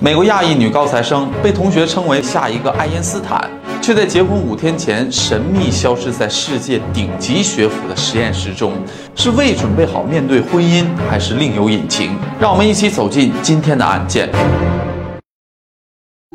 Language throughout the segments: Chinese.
美国亚裔女高材生被同学称为下一个爱因斯坦，却在结婚五天前神秘消失在世界顶级学府的实验室中，是未准备好面对婚姻，还是另有隐情？让我们一起走进今天的案件。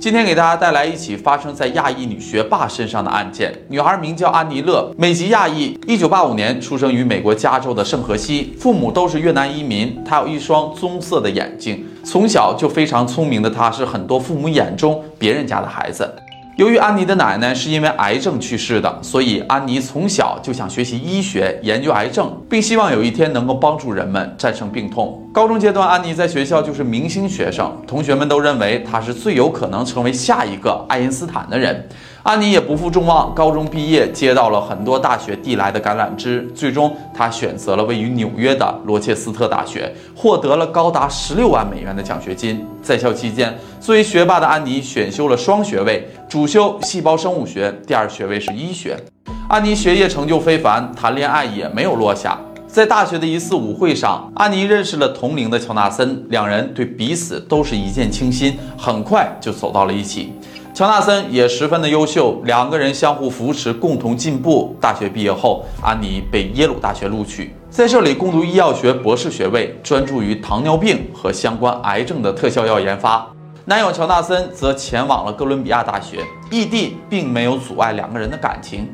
今天给大家带来一起发生在亚裔女学霸身上的案件。女孩名叫安妮乐，美籍亚裔，一九八五年出生于美国加州的圣荷西，父母都是越南移民。她有一双棕色的眼睛，从小就非常聪明的他，是很多父母眼中别人家的孩子。由于安妮的奶奶是因为癌症去世的，所以安妮从小就想学习医学，研究癌症，并希望有一天能够帮助人们战胜病痛。高中阶段，安妮在学校就是明星学生，同学们都认为她是最有可能成为下一个爱因斯坦的人。安妮也不负众望，高中毕业接到了很多大学递来的橄榄枝，最终她选择了位于纽约的罗切斯特大学，获得了高达十六万美元的奖学金。在校期间，作为学霸的安妮选修了双学位，主修细胞生物学，第二学位是医学。安妮学业成就非凡，谈恋爱也没有落下。在大学的一次舞会上，安妮认识了同龄的乔纳森，两人对彼此都是一见倾心，很快就走到了一起。乔纳森也十分的优秀，两个人相互扶持，共同进步。大学毕业后，安妮被耶鲁大学录取，在这里攻读医药学博士学位，专注于糖尿病和相关癌症的特效药研发。男友乔纳森则前往了哥伦比亚大学，异地并没有阻碍两个人的感情。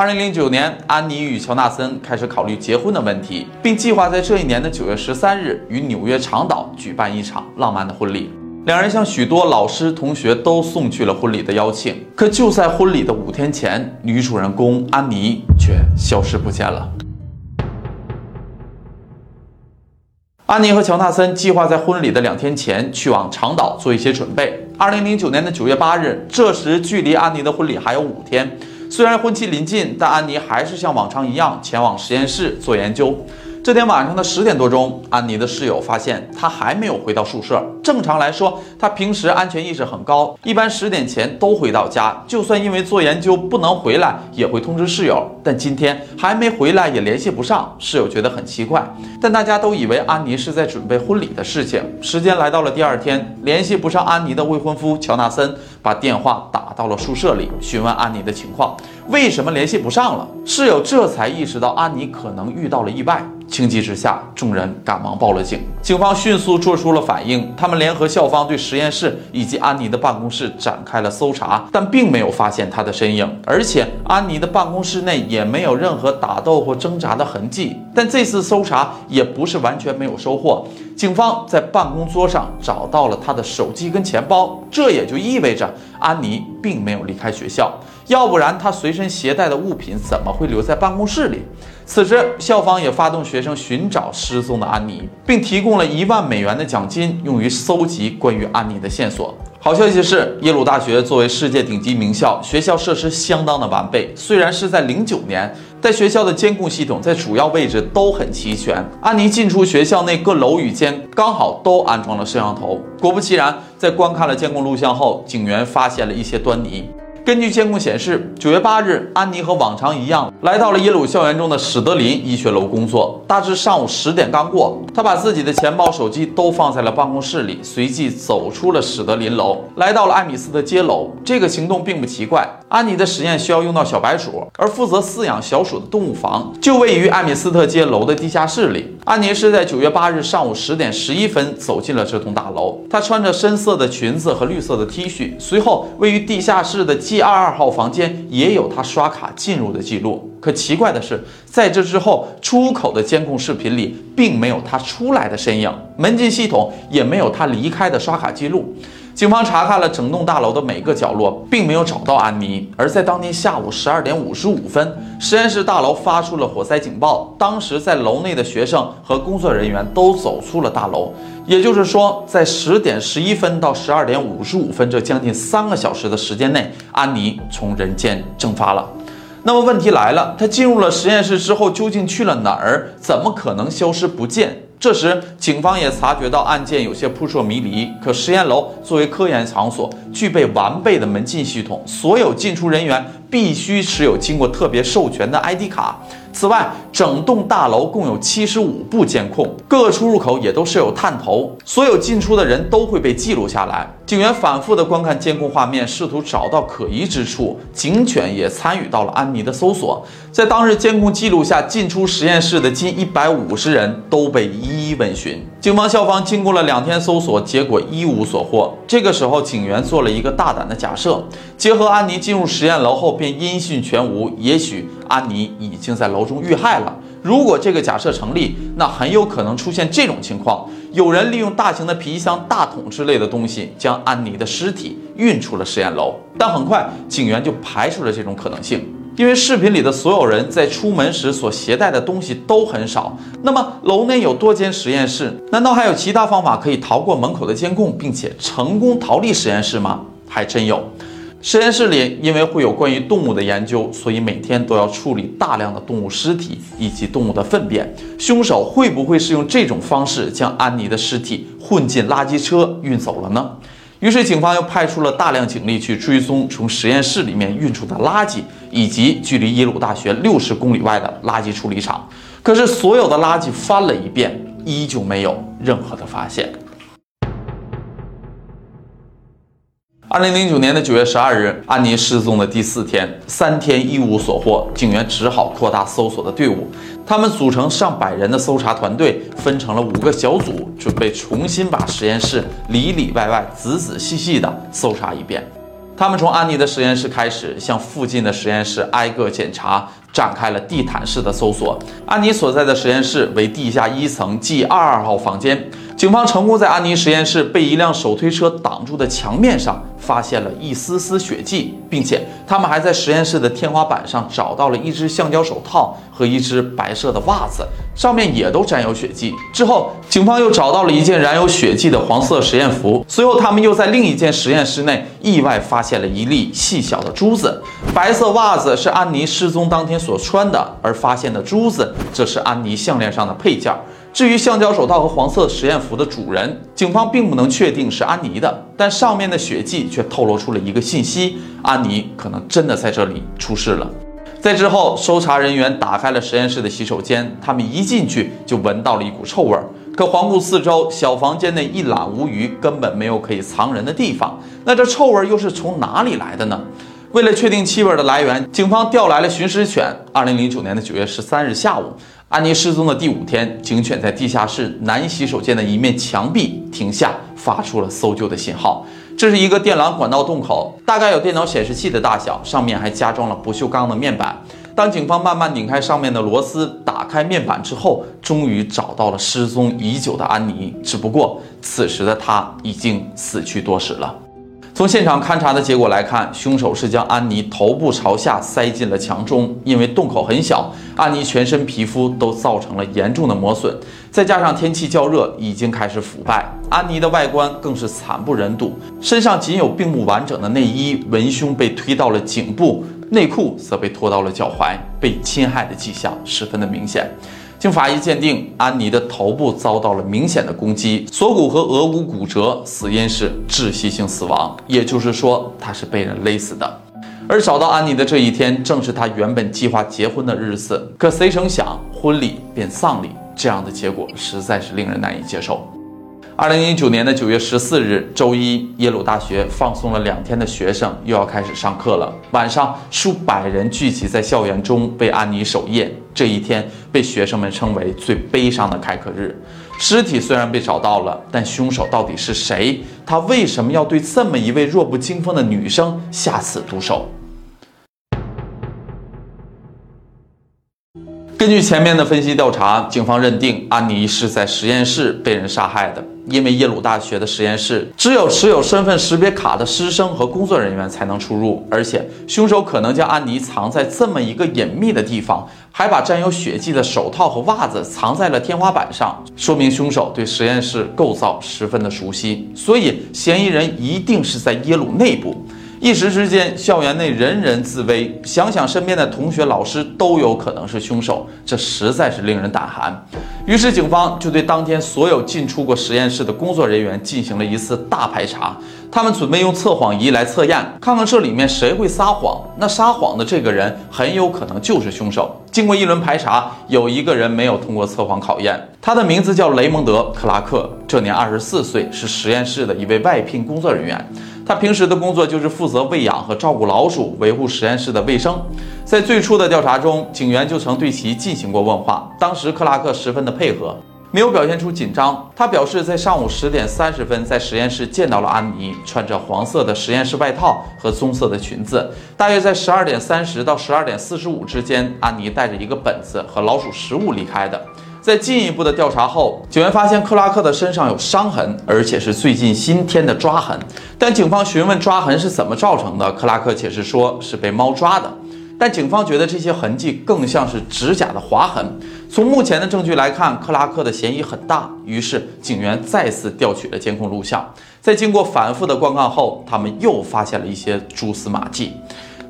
二零零九年，安妮与乔纳森开始考虑结婚的问题，并计划在这一年的九月十三日与纽约长岛举办一场浪漫的婚礼。两人向许多老师、同学都送去了婚礼的邀请，可就在婚礼的五天前，女主人公安妮却消失不见了。安妮和乔纳森计划在婚礼的两天前去往长岛做一些准备。二零零九年的九月八日，这时距离安妮的婚礼还有五天。虽然婚期临近，但安妮还是像往常一样前往实验室做研究。这天晚上的十点多钟，安妮的室友发现她还没有回到宿舍。正常来说，她平时安全意识很高，一般十点前都回到家。就算因为做研究不能回来，也会通知室友。但今天还没回来，也联系不上，室友觉得很奇怪。但大家都以为安妮是在准备婚礼的事情。时间来到了第二天，联系不上安妮的未婚夫乔纳森把电话打到了宿舍里，询问安妮的情况。为什么联系不上了？室友这才意识到安妮可能遇到了意外。情急之下，众人赶忙报了警。警方迅速做出了反应，他们联合校方对实验室以及安妮的办公室展开了搜查，但并没有发现她的身影。而且，安妮的办公室内也没有任何打斗或挣扎的痕迹。但这次搜查也不是完全没有收获。警方在办公桌上找到了她的手机跟钱包，这也就意味着安妮并没有离开学校。要不然，她随身携带的物品怎么会留在办公室里？此时，校方也发动学生寻找失踪的安妮，并提供了一万美元的奖金，用于搜集关于安妮的线索。好消息是，耶鲁大学作为世界顶级名校，学校设施相当的完备。虽然是在零九年，但学校的监控系统在主要位置都很齐全。安妮进出学校内各楼宇间刚好都安装了摄像头。果不其然，在观看了监控录像后，警员发现了一些端倪。根据监控显示，九月八日，安妮和往常一样来到了耶鲁校园中的史德林医学楼工作。大致上午十点刚过，她把自己的钱包、手机都放在了办公室里，随即走出了史德林楼，来到了艾米斯特街楼。这个行动并不奇怪，安妮的实验需要用到小白鼠，而负责饲养小鼠的动物房就位于艾米斯特街楼的地下室里。安妮是在九月八日上午十点十一分走进了这栋大楼，她穿着深色的裙子和绿色的 T 恤。随后，位于地下室的 G 二二号房间也有他刷卡进入的记录。可奇怪的是，在这之后，出口的监控视频里并没有他出来的身影，门禁系统也没有他离开的刷卡记录。警方查看了整栋大楼的每个角落，并没有找到安妮。而在当天下午十二点五十五分，实验室大楼发出了火灾警报。当时在楼内的学生和工作人员都走出了大楼。也就是说，在十点十一分到十二点五十五分这将近三个小时的时间内，安妮从人间蒸发了。那么问题来了，她进入了实验室之后，究竟去了哪儿？怎么可能消失不见？这时，警方也察觉到案件有些扑朔迷离。可实验楼作为科研场所，具备完备的门禁系统，所有进出人员必须持有经过特别授权的 ID 卡。此外，整栋大楼共有七十五部监控，各出入口也都设有探头，所有进出的人都会被记录下来。警员反复的观看监控画面，试图找到可疑之处。警犬也参与到了安妮的搜索。在当日监控记录下，进出实验室的近一百五十人都被一一问询。警方、校方经过了两天搜索，结果一无所获。这个时候，警员做了一个大胆的假设：结合安妮进入实验楼后便音讯全无，也许安妮已经在楼中遇害了。如果这个假设成立，那很有可能出现这种情况：有人利用大型的皮箱、大桶之类的东西，将安妮的尸体运出了实验楼。但很快，警员就排除了这种可能性，因为视频里的所有人在出门时所携带的东西都很少。那么，楼内有多间实验室，难道还有其他方法可以逃过门口的监控，并且成功逃离实验室吗？还真有。实验室里，因为会有关于动物的研究，所以每天都要处理大量的动物尸体以及动物的粪便。凶手会不会是用这种方式将安妮的尸体混进垃圾车运走了呢？于是，警方又派出了大量警力去追踪从实验室里面运出的垃圾，以及距离耶鲁大学六十公里外的垃圾处理厂。可是，所有的垃圾翻了一遍，依旧没有任何的发现。二零零九年的九月十二日，安妮失踪的第四天，三天一无所获，警员只好扩大搜索的队伍。他们组成上百人的搜查团队，分成了五个小组，准备重新把实验室里里外外仔仔细细地搜查一遍。他们从安妮的实验室开始，向附近的实验室挨个检查，展开了地毯式的搜索。安妮所在的实验室为地下一层 G 二二号房间。警方成功在安妮实验室被一辆手推车挡住的墙面上发现了一丝丝血迹，并且他们还在实验室的天花板上找到了一只橡胶手套和一只白色的袜子，上面也都沾有血迹。之后，警方又找到了一件染有血迹的黄色实验服。随后，他们又在另一间实验室内意外发现了一粒细小的珠子。白色袜子是安妮失踪当天所穿的，而发现的珠子则是安妮项链上的配件。至于橡胶手套和黄色实验服的主人，警方并不能确定是安妮的，但上面的血迹却透露出了一个信息：安妮可能真的在这里出事了。在之后，搜查人员打开了实验室的洗手间，他们一进去就闻到了一股臭味儿。可环顾四周，小房间内一览无余，根本没有可以藏人的地方。那这臭味又是从哪里来的呢？为了确定气味的来源，警方调来了寻尸犬。二零零九年的九月十三日下午。安妮失踪的第五天，警犬在地下室男洗手间的一面墙壁停下，发出了搜救的信号。这是一个电缆管道洞口，大概有电脑显示器的大小，上面还加装了不锈钢的面板。当警方慢慢拧开上面的螺丝，打开面板之后，终于找到了失踪已久的安妮。只不过此时的她已经死去多时了。从现场勘查的结果来看，凶手是将安妮头部朝下塞进了墙中，因为洞口很小，安妮全身皮肤都造成了严重的磨损，再加上天气较热，已经开始腐败。安妮的外观更是惨不忍睹，身上仅有并不完整的内衣，文胸被推到了颈部，内裤则被拖到了脚踝，被侵害的迹象十分的明显。经法医鉴定，安妮的头部遭到了明显的攻击，锁骨和额骨骨折，死因是窒息性死亡，也就是说，她是被人勒死的。而找到安妮的这一天，正是她原本计划结婚的日子，可谁成想，婚礼变丧礼，这样的结果实在是令人难以接受。二零一九年的九月十四日，周一，耶鲁大学放松了两天的学生又要开始上课了。晚上，数百人聚集在校园中为安妮守夜。这一天被学生们称为最悲伤的开课日。尸体虽然被找到了，但凶手到底是谁？他为什么要对这么一位弱不禁风的女生下此毒手？根据前面的分析调查，警方认定安妮是在实验室被人杀害的。因为耶鲁大学的实验室只有持有身份识别卡的师生和工作人员才能出入，而且凶手可能将安妮藏在这么一个隐秘的地方，还把沾有血迹的手套和袜子藏在了天花板上，说明凶手对实验室构造十分的熟悉。所以，嫌疑人一定是在耶鲁内部。一时之间，校园内人人自危，想想身边的同学、老师都有可能是凶手，这实在是令人胆寒。于是，警方就对当天所有进出过实验室的工作人员进行了一次大排查。他们准备用测谎仪来测验，看看这里面谁会撒谎。那撒谎的这个人很有可能就是凶手。经过一轮排查，有一个人没有通过测谎考验，他的名字叫雷蒙德·克拉克，这年二十四岁，是实验室的一位外聘工作人员。他平时的工作就是负责喂养和照顾老鼠，维护实验室的卫生。在最初的调查中，警员就曾对其进行过问话，当时克拉克十分的配合。没有表现出紧张。他表示，在上午十点三十分在实验室见到了安妮，穿着黄色的实验室外套和棕色的裙子。大约在十二点三十到十二点四十五之间，安妮带着一个本子和老鼠食物离开的。在进一步的调查后，警员发现克拉克的身上有伤痕，而且是最近新添的抓痕。但警方询问抓痕是怎么造成的，克拉克解释说是被猫抓的。但警方觉得这些痕迹更像是指甲的划痕。从目前的证据来看，克拉克的嫌疑很大。于是警员再次调取了监控录像，在经过反复的观看后，他们又发现了一些蛛丝马迹。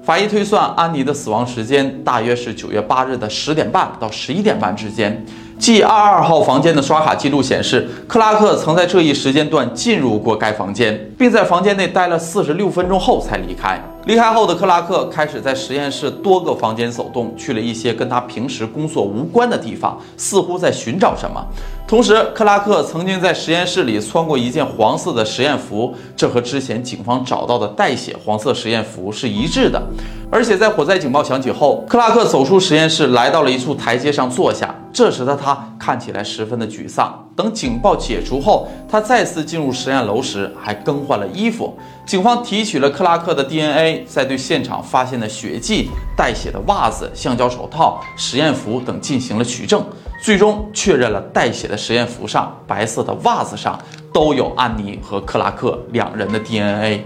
法医推算，安妮的死亡时间大约是九月八日的十点半到十一点半之间。G 二二号房间的刷卡记录显示，克拉克曾在这一时间段进入过该房间，并在房间内待了四十六分钟后才离开。离开后的克拉克开始在实验室多个房间走动，去了一些跟他平时工作无关的地方，似乎在寻找什么。同时，克拉克曾经在实验室里穿过一件黄色的实验服，这和之前警方找到的带血黄色实验服是一致的。而且在火灾警报响起后，克拉克走出实验室，来到了一处台阶上坐下。这时的他看起来十分的沮丧。等警报解除后，他再次进入实验楼时，还更换了衣服。警方提取了克拉克的 DNA，在对现场发现的血迹、带血的袜子、橡胶手套、实验服等进行了取证。最终确认了带血的实验服上、白色的袜子上都有安妮和克拉克两人的 DNA，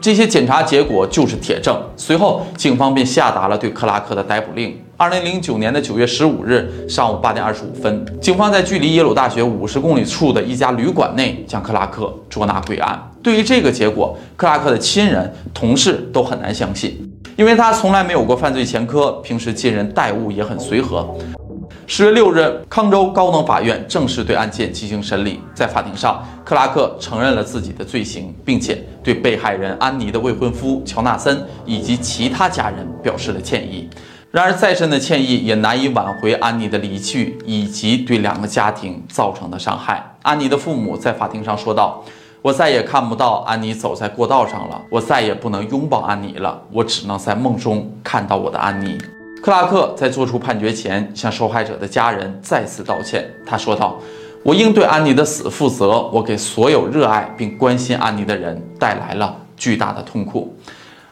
这些检查结果就是铁证。随后，警方便下达了对克拉克的逮捕令。二零零九年的九月十五日上午八点二十五分，警方在距离耶鲁大学五十公里处的一家旅馆内将克拉克捉拿归案。对于这个结果，克拉克的亲人、同事都很难相信，因为他从来没有过犯罪前科，平时接人待物也很随和。十月六日，康州高等法院正式对案件进行审理。在法庭上，克拉克承认了自己的罪行，并且对被害人安妮的未婚夫乔纳森以及其他家人表示了歉意。然而，再深的歉意也难以挽回安妮的离去以及对两个家庭造成的伤害。安妮的父母在法庭上说道：“我再也看不到安妮走在过道上了，我再也不能拥抱安妮了，我只能在梦中看到我的安妮。”克拉克在做出判决前，向受害者的家人再次道歉。他说道：“我应对安妮的死负责，我给所有热爱并关心安妮的人带来了巨大的痛苦。”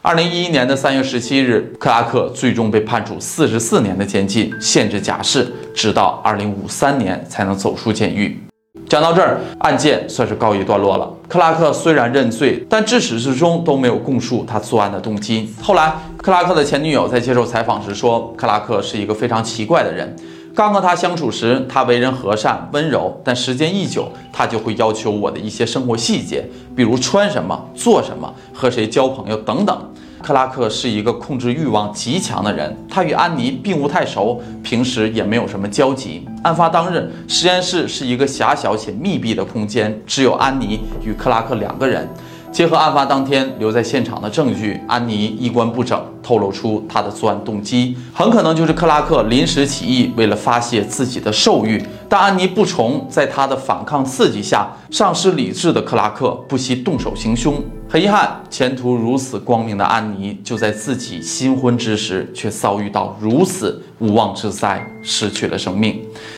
二零一一年的三月十七日，克拉克最终被判处四十四年的监禁，限制假释，直到二零五三年才能走出监狱。讲到这儿，案件算是告一段落了。克拉克虽然认罪，但至始至终都没有供述他作案的动机。后来，克拉克的前女友在接受采访时说：“克拉克是一个非常奇怪的人。刚和他相处时，他为人和善温柔，但时间一久，他就会要求我的一些生活细节，比如穿什么、做什么、和谁交朋友等等。”克拉克是一个控制欲望极强的人，他与安妮并无太熟，平时也没有什么交集。案发当日，实验室是一个狭小且密闭的空间，只有安妮与克拉克两个人。结合案发当天留在现场的证据，安妮衣冠不整，透露出她的作案动机很可能就是克拉克临时起意，为了发泄自己的兽欲。但安妮不从，在他的反抗刺激下，丧失理智的克拉克不惜动手行凶。很遗憾，前途如此光明的安妮，就在自己新婚之时，却遭遇到如此无妄之灾，失去了生命。